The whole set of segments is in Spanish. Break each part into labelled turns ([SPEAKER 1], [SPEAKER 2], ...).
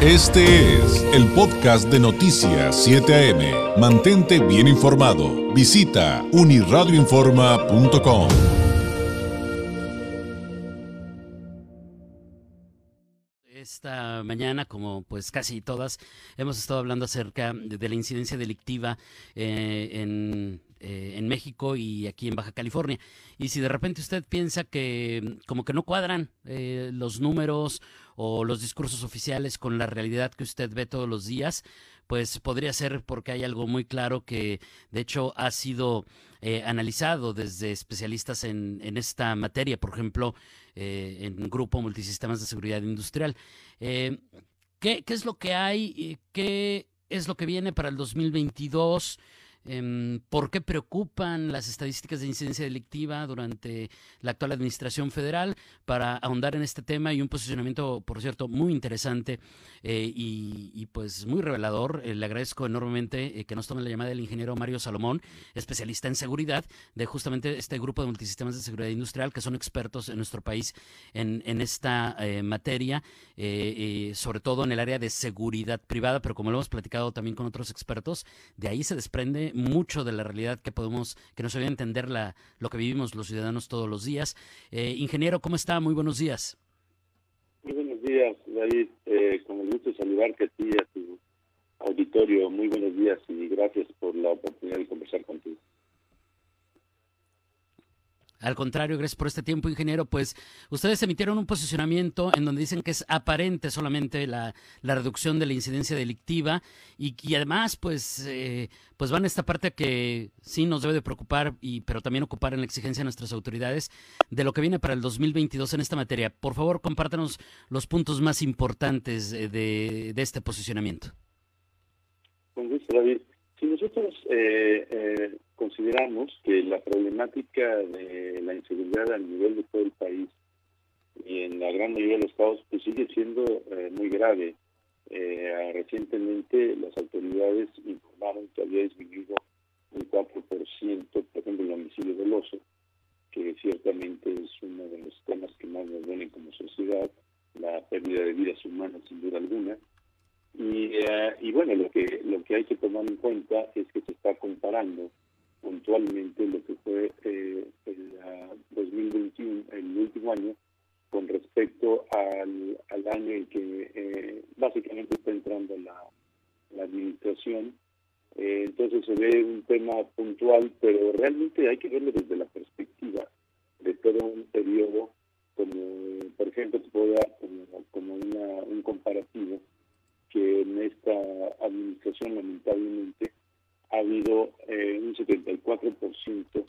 [SPEAKER 1] Este es el podcast de Noticias 7 AM. Mantente bien informado. Visita uniradioinforma.com.
[SPEAKER 2] Esta mañana, como pues casi todas, hemos estado hablando acerca de, la incidencia delictiva eh, en eh, en México y aquí en Baja California. Y si de repente usted piensa que como que no cuadran eh, los números o los discursos oficiales con la realidad que usted ve todos los días, pues podría ser porque hay algo muy claro que de hecho ha sido eh, analizado desde especialistas en, en, esta materia, por ejemplo, en Grupo Multisistemas de Seguridad Industrial. ¿qué, ¿Qué es lo que hay? ¿Qué es lo que viene para el 2022? Em, ¿Por qué preocupan las estadísticas de incidencia delictiva durante la actual administración federal? Para ahondar en este tema y un posicionamiento, por cierto, muy interesante eh, y, pues muy revelador. Eh, le agradezco enormemente eh, que nos tome la llamada el ingeniero Mario Salomón, especialista en seguridad de justamente este grupo de multisistemas de seguridad industrial que son expertos en nuestro país en, en esta materia, sobre todo en el área de seguridad privada, pero como lo hemos platicado también con otros expertos, de ahí se desprende mucho de la realidad que podemos, que nos ayuda a entender la, lo que vivimos los ciudadanos todos los días. Eh, ingeniero, ¿cómo está? Muy buenos días.
[SPEAKER 3] Muy buenos días, David. Eh, con el gusto de saludarte a ti y a tu auditorio. Muy buenos días y gracias por la oportunidad de conversar contigo.
[SPEAKER 2] Al contrario, gracias por este tiempo, ingeniero. Pues ustedes emitieron un posicionamiento en donde dicen que es aparente solamente la, reducción de la incidencia delictiva y, y además, pues, eh, pues van a esta parte que sí nos debe de preocupar, y, pero también ocupar en la exigencia de nuestras autoridades de lo que viene para el 2022 en esta materia. Por favor, compártanos los puntos más importantes de, de este posicionamiento.
[SPEAKER 3] David. Si nosotros eh, eh, consideramos que la problemática de la inseguridad a nivel de todo el país y en la gran mayoría de los estados pues sigue siendo eh, muy grave. recientemente las autoridades informaron que había disminuido un 4%, por ejemplo, el homicidio doloso, que ciertamente es uno de los temas que más nos duelen como sociedad, la pérdida de vidas humanas sin duda alguna, y, eh, y bueno, lo que, lo que hay que tomar en cuenta es que se está comparando puntualmente lo que fue eh, el 2021, el último año, con respecto al, al año en que eh, básicamente está entrando la, la administración. Eh, entonces se ve un tema puntual, pero realmente hay que verlo desde la perspectiva de todo un periodo, como por ejemplo te puedo dar como, como una, un comparativo que en esta administración lamentablemente ha habido eh, un 74%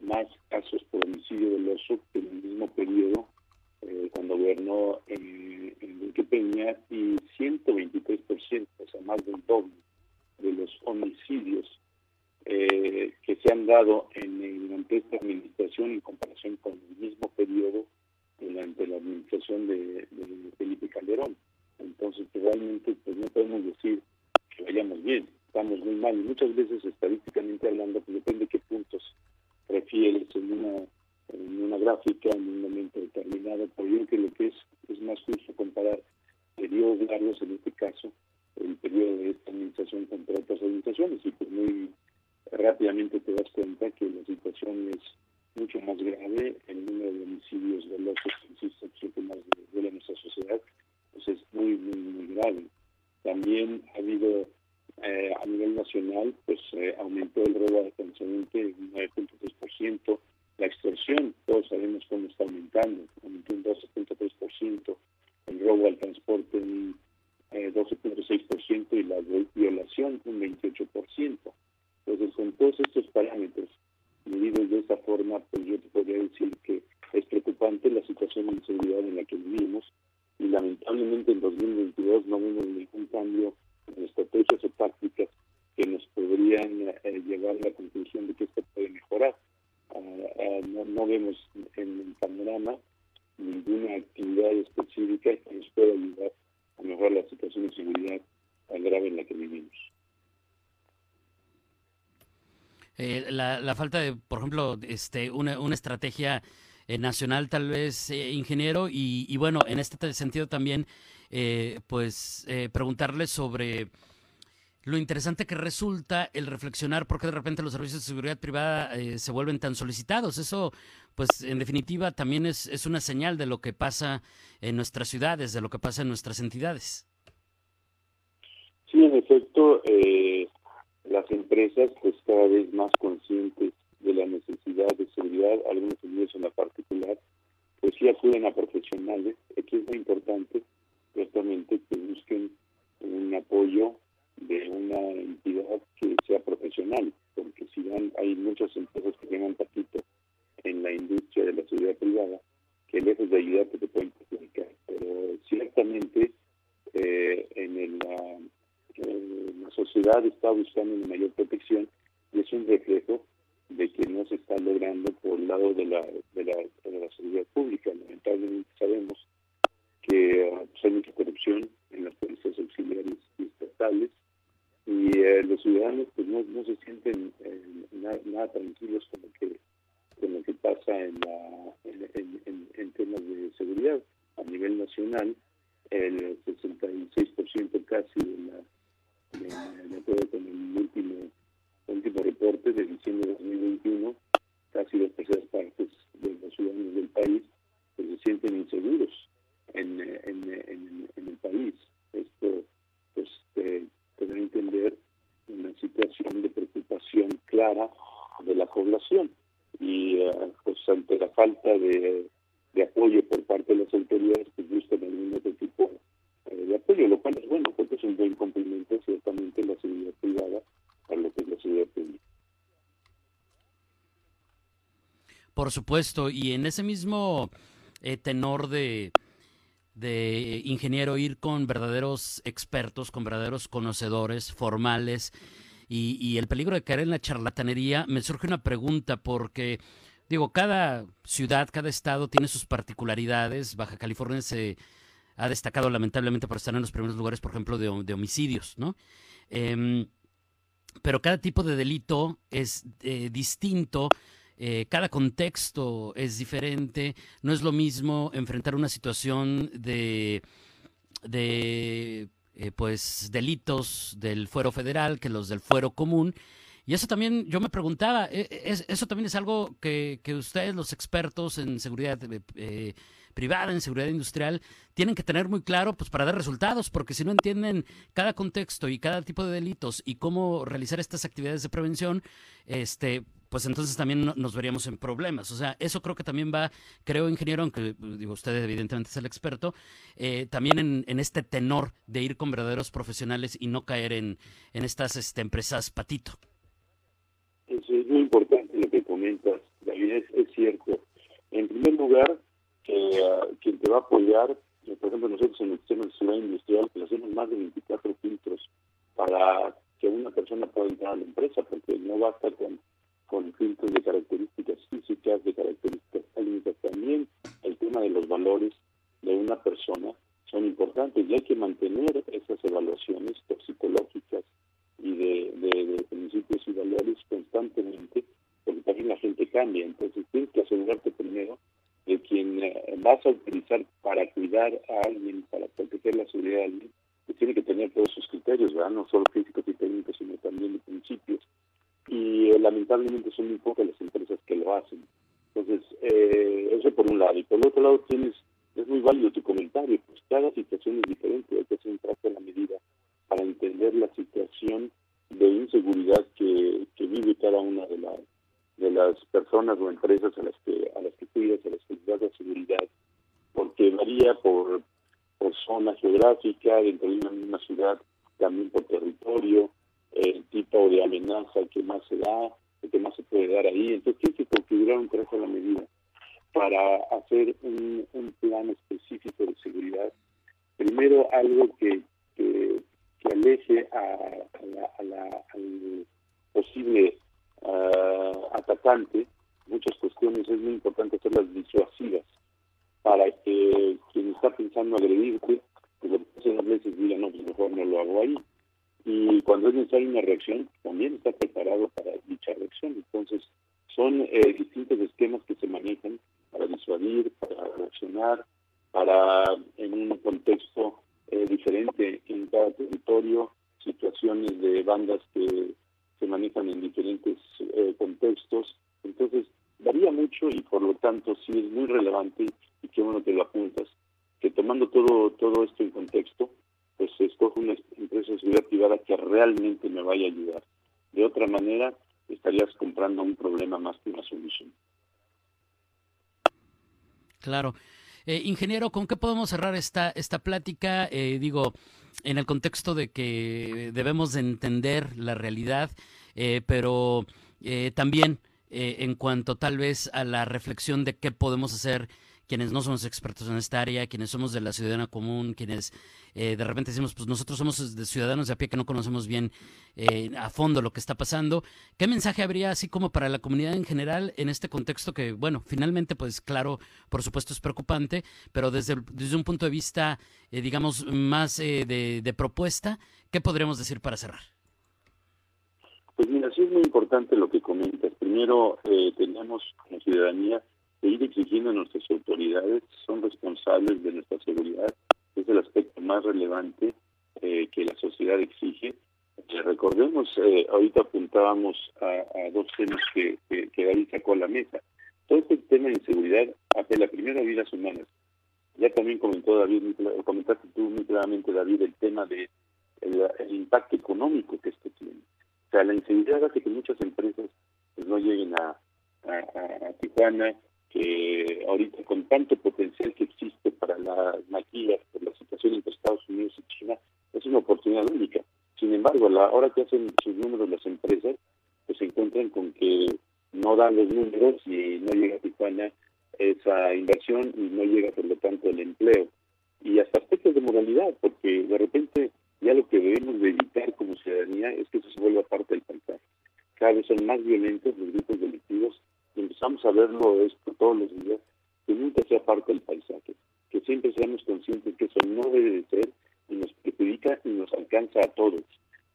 [SPEAKER 3] más casos por homicidio doloso que en el mismo periodo eh, cuando gobernó eh, Enrique Peña y 123%, o sea, más del doble de los homicidios eh, que se han dado en, durante esta administración en comparación con el mismo periodo durante la administración de Felipe Calderón. Entonces, realmente pues no podemos decir que vayamos bien, estamos muy mal. Y muchas veces, estadísticamente hablando, pues depende de qué puntos refieres en una, en una gráfica, en un momento determinado. Pero yo que lo que es, es más justo comparar periodos largos, en este caso, el periodo de esta administración contra otras administraciones. Y pues muy rápidamente te das cuenta que la situación es mucho más grave, el número de homicidios dolosos, insisto, que más de nuestra sociedad pues es muy, muy, muy grave. También ha habido eh, a nivel nacional, pues eh, aumentó el robo al consumidor en 9.3%, la extorsión, todos sabemos cómo está aumentando, aumentó un 12.3%, el robo al transporte un eh, 12.6% y la violación un 28%. Entonces, con todos estos parámetros medidos de esta forma, pues yo te podría decir que es preocupante la situación de inseguridad en la que vivimos y lamentablemente en 2022 no vemos ningún cambio en estrategias o tácticas que nos podrían eh, llevar a la conclusión de que esto puede mejorar. Ah, ah, no, vemos en el panorama ninguna actividad específica que nos pueda ayudar a mejorar la situación de seguridad grave en la que vivimos.
[SPEAKER 2] Eh, la, la, falta de, por ejemplo, este, una, una estrategia nacional tal vez, ingeniero, y, y, bueno, en este sentido también, pues preguntarle sobre lo interesante que resulta el reflexionar por qué de repente los servicios de seguridad privada eh, se vuelven tan solicitados. Eso, pues, en definitiva, también es, es una señal de lo que pasa en nuestras ciudades, de lo que pasa en nuestras entidades.
[SPEAKER 3] Sí, en efecto, eh, las empresas, pues, cada vez más conscientes de la necesidad de seguridad, algunos servicios en la particular, pues sí acuden a profesionales. Aquí es muy importante, justamente, que busquen un apoyo de una entidad que sea profesional, porque si van, hay muchas empresas que tienen patito en la industria de la seguridad privada, que lejos de ayudar te pueden perjudicar. Pero ciertamente eh, en la, la sociedad está buscando una mayor protección y es un reflejo de que no se está logrando por el lado de la, de la, de la seguridad pública. Lamentablemente sabemos que uh, hay mucha corrupción en las policías auxiliares y estatales y eh, los ciudadanos pues no, no se sienten eh, nada, tranquilos con lo que con lo que pasa en, la, en, en, temas de seguridad a nivel nacional el 66% casi de la de, acuerdo con el último último reporte de diciembre de 2021 casi dos terceras partes de los ciudadanos del país pues, se sienten inseguros en, en, en el país esto pues eh, tener entender una situación de preocupación clara de la población y eh, pues ante falta de, apoyo por parte de las autoridades pues buscan algún otro tipo eh, de apoyo, lo cual es bueno porque es un buen complemento ciertamente la seguridad privada a lo que es la seguridad pública.
[SPEAKER 2] Por supuesto, y en ese mismo eh, tenor de de ingeniero ir con verdaderos expertos, con verdaderos conocedores formales y, el peligro de caer en la charlatanería, me surge una pregunta porque, digo, cada ciudad, cada estado tiene sus particularidades. Baja California se ha destacado lamentablemente por estar en los primeros lugares, por ejemplo, de, homicidios, ¿no? Em, pero cada tipo de delito es eh, distinto eh, cada contexto es diferente, no es lo mismo enfrentar una situación de, de eh, pues delitos del fuero federal que los del fuero común. Y eso también, yo me preguntaba, eh, eso también es algo que, que ustedes, los expertos en seguridad privada, en seguridad industrial, tienen que tener muy claro pues para dar resultados, porque si no entienden cada contexto y cada tipo de delitos y cómo realizar estas actividades de prevención, este pues entonces también nos veríamos en problemas. O sea, eso creo que también va, creo, ingeniero, aunque digo, usted evidentemente es el experto, eh, también en, este tenor de ir con verdaderos profesionales y no caer en, en estas este, empresas patito.
[SPEAKER 3] Eso es muy importante lo que comentas, David, es, cierto. En primer lugar, uh, quien te va a apoyar, eh, por ejemplo, nosotros en el sistema de seguridad industrial, hacemos más de 24 filtros para que una persona pueda entrar a la empresa, porque no basta con con filtros de características físicas, de características técnicas también. El tema de los valores de una persona son importantes y hay que mantener esas evaluaciones toxicológicas y de, principios y valores constantemente, porque también la gente cambia. Entonces tienes que asegurarte primero de quien eh, vas a utilizar para cuidar a alguien, para proteger la seguridad de alguien, que tiene que tener todos sus criterios, ¿verdad? no solo físicos y técnicos, sino también de principios y eh, lamentablemente son muy pocas las empresas que lo hacen. Entonces, eh, por un lado. Y por otro lado, tienes, es muy válido tu comentario, pues cada situación es diferente, hay que hacer un trato a la medida para entender la situación de inseguridad que, vive cada una de las de las personas o empresas a las que a las que cuidas, a las que das la seguridad, porque varía por, por zona geográfica, dentro de una misma ciudad, también por territorio, el tipo de amenaza que más se da, el que más se puede dar ahí. Entonces tiene que configurar un traje a la medida para hacer un, plan específico de seguridad. Primero, algo que, que, aleje a, la, al posible ah, atacante muchas cuestiones. Es muy importante hacerlas disuasivas para que quien está pensando agredirte, pues que veces diga, no, pues mejor no lo hago ahí y cuando es necesaria una reacción, también está preparado para dicha reacción. Entonces, son eh, distintos esquemas que se manejan para prevenir, para para en un contexto eh, diferente en cada territorio, situaciones de bandas que se manejan en diferentes eh, contextos. Entonces, varía mucho y por lo tanto sí es muy relevante y qué bueno que lo apuntas, que tomando todo, todo esto en contexto, pues escojo una empresa de seguridad privada que realmente me vaya a ayudar. De otra manera, estarías comprando un problema más que una solución.
[SPEAKER 2] Claro. Eh, ingeniero, ¿con qué podemos cerrar esta, esta plática? Eh, digo, en el contexto de que debemos de entender la realidad, eh, pero también en cuanto tal vez a la reflexión de qué podemos hacer quienes no somos expertos en esta área, quienes somos de la ciudadana común, quienes eh, de repente decimos, pues nosotros somos ciudadanos de a pie que no conocemos bien eh, a fondo lo que está pasando. ¿Qué mensaje habría así como para la comunidad en general en este contexto que, bueno, finalmente, pues claro, por supuesto es preocupante, pero desde, desde un punto de vista, eh, digamos, más de, de propuesta, ¿qué podríamos decir para cerrar?
[SPEAKER 3] Pues mira, sí es muy importante lo que comentas. Primero, tenemos como ciudadanía ir exigiendo a nuestras autoridades, son responsables de nuestra seguridad, es el aspecto más relevante eh, que la sociedad exige. Eh, recordemos, eh, ahorita apuntábamos a, dos temas que, David sacó a la mesa. Todo este tema de inseguridad hace la primera vidas humanas. Ya también comentó David, comentaste tú muy claramente, David, el tema de el, impacto económico que esto tiene. O sea, la inseguridad hace que muchas empresas pues, no lleguen a, a, a Tijuana, que ahorita con tanto potencial que existe para las maquilas por la situación entre Estados Unidos y China, es una oportunidad única. Sin embargo, a la hora que hacen sus números las empresas, pues se encuentran con que no dan los números y no llega a Tijuana esa inversión y no llega por lo tanto el empleo. Y hasta aspectos de moralidad, porque de repente ya lo que debemos de evitar como ciudadanía es que eso se vuelva parte del paisaje. Cada vez son más violentos los grupos delictivos empezamos a verlo esto todos los días, que nunca sea parte del paisaje, que siempre seamos conscientes que eso no debe de ser y nos perjudica y nos alcanza a todos.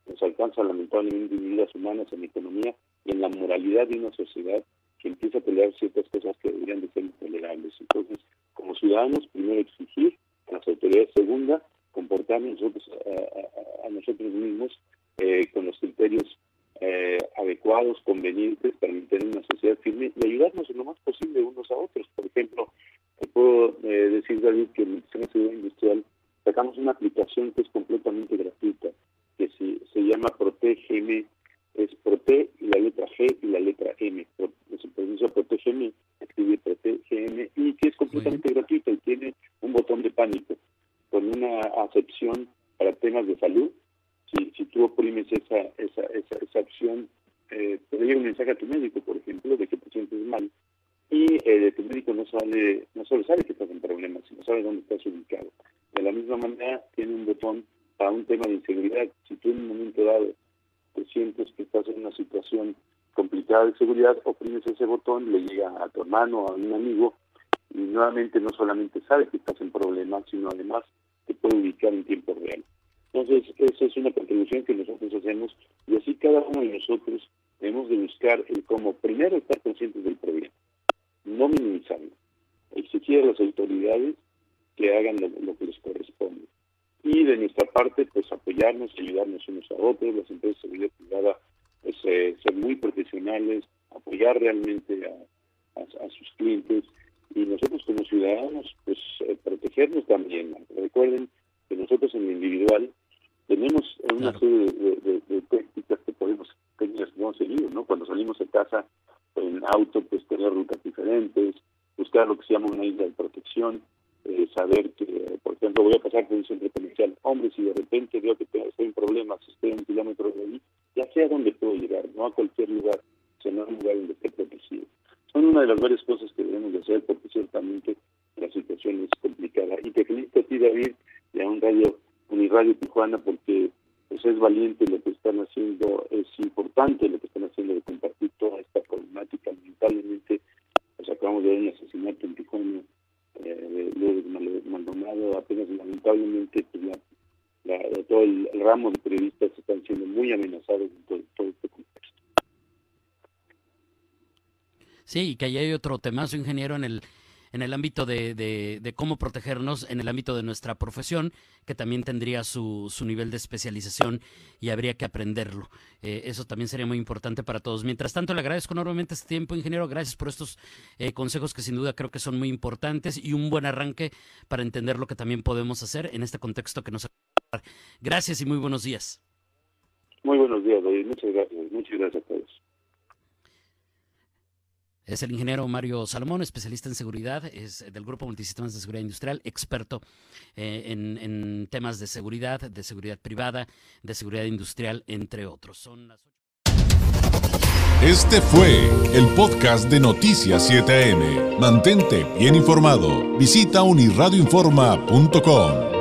[SPEAKER 3] Nos alcanza lamentablemente en vidas humanas, en economía y en la moralidad de una sociedad que empieza a pelear ciertas cosas que deberían de ser intolerables. Entonces, como ciudadanos, primero exigir a las autoridades, segunda, comportarnos nosotros a, nosotros mismos eh, con los criterios eh, adecuados, convenientes para mantener una firme y ayudarnos en lo más posible unos a otros. Por ejemplo, te puedo eh, decir, David, que en el Sistema de Seguridad Industrial sacamos una aplicación que es completamente gratuita, que se, se llama Protégeme, es Prote y la letra G y la letra M. Se pronuncia Protégeme, escribe Protégeme, y que es completamente gratuita y tiene un botón de pánico con una acepción para temas de salud si, si tú oprimes esa, esa, esa, esa opción, eh, te llega un mensaje a tu médico, por ejemplo, de que te sientes mal, y eh, tu médico no sabe, no solo sabe que estás en problemas, sino sabe dónde estás ubicado. De la misma manera, tiene un botón para un tema de inseguridad. Si tú en un momento dado te sientes que estás en una situación seguridad, oprimes ese botón, le llega a tu hermano, a un amigo, y nuevamente no solamente sabe que estás en problemas, sino además te puede ubicar en tiempo real. Entonces, esa es una contribución que nosotros hacemos y así cada uno de nosotros debemos de buscar el cómo primero estar conscientes del problema, no minimizarlo, exigir a las autoridades que hagan lo, que les corresponde. Y de nuestra parte, pues apoyarnos, ayudarnos unos a otros, las empresas de seguridad privada, pues eh, ser muy profesionales, apoyar realmente a, a, sus clientes y nosotros como ciudadanos, pues eh, protegernos también. Recuerden que nosotros en lo individual tenemos una serie de, de, técnicas que podemos, técnicas que hemos seguido, ¿no? Cuando salimos de casa en auto, pues tener rutas diferentes, buscar lo que se llama una isla de protección, eh, saber que, por ejemplo, voy a pasar por un centro comercial, hombre, si de repente veo que estoy en problemas, estoy a un kilómetro de ahí, ya sé a dónde puedo llegar, no a cualquier lugar, sino a un lugar donde esté protegido. Son una de las varias cosas que debemos de hacer porque ciertamente la situación es complicada. Y te felicito a ti, David, y a un radio, Radio Tijuana, porque pues, es valiente lo que están haciendo, es importante lo que están haciendo de compartir toda esta problemática. Lamentablemente, pues acabamos de ver un asesinato en Tijuana eh, de Maldonado, apenas lamentablemente, pues la, todo el, ramo de periodistas están siendo muy amenazados en todo, todo este contexto.
[SPEAKER 2] Sí, y que ahí hay otro temazo, ingeniero, en el en el ámbito de, de, cómo protegernos, en el ámbito de nuestra profesión, que también tendría su, su nivel de especialización y habría que aprenderlo. Eh, eso también sería muy importante para todos. Mientras tanto, le agradezco enormemente este tiempo, ingeniero. Gracias por estos eh, consejos que sin duda creo que son muy importantes y un buen arranque para entender lo que también podemos hacer en este contexto que nos Gracias y muy buenos días.
[SPEAKER 3] Muy buenos días, David. Muchas gracias. Muchas gracias a todos.
[SPEAKER 2] Es el ingeniero Mario Salomón, especialista en seguridad, es del Grupo Multisistemas de Seguridad Industrial, experto eh, en, temas de seguridad, de seguridad privada, de seguridad industrial, entre otros. Son
[SPEAKER 1] Este fue el podcast de Noticias 7am. Mantente bien informado. Visita unirradioinforma.com.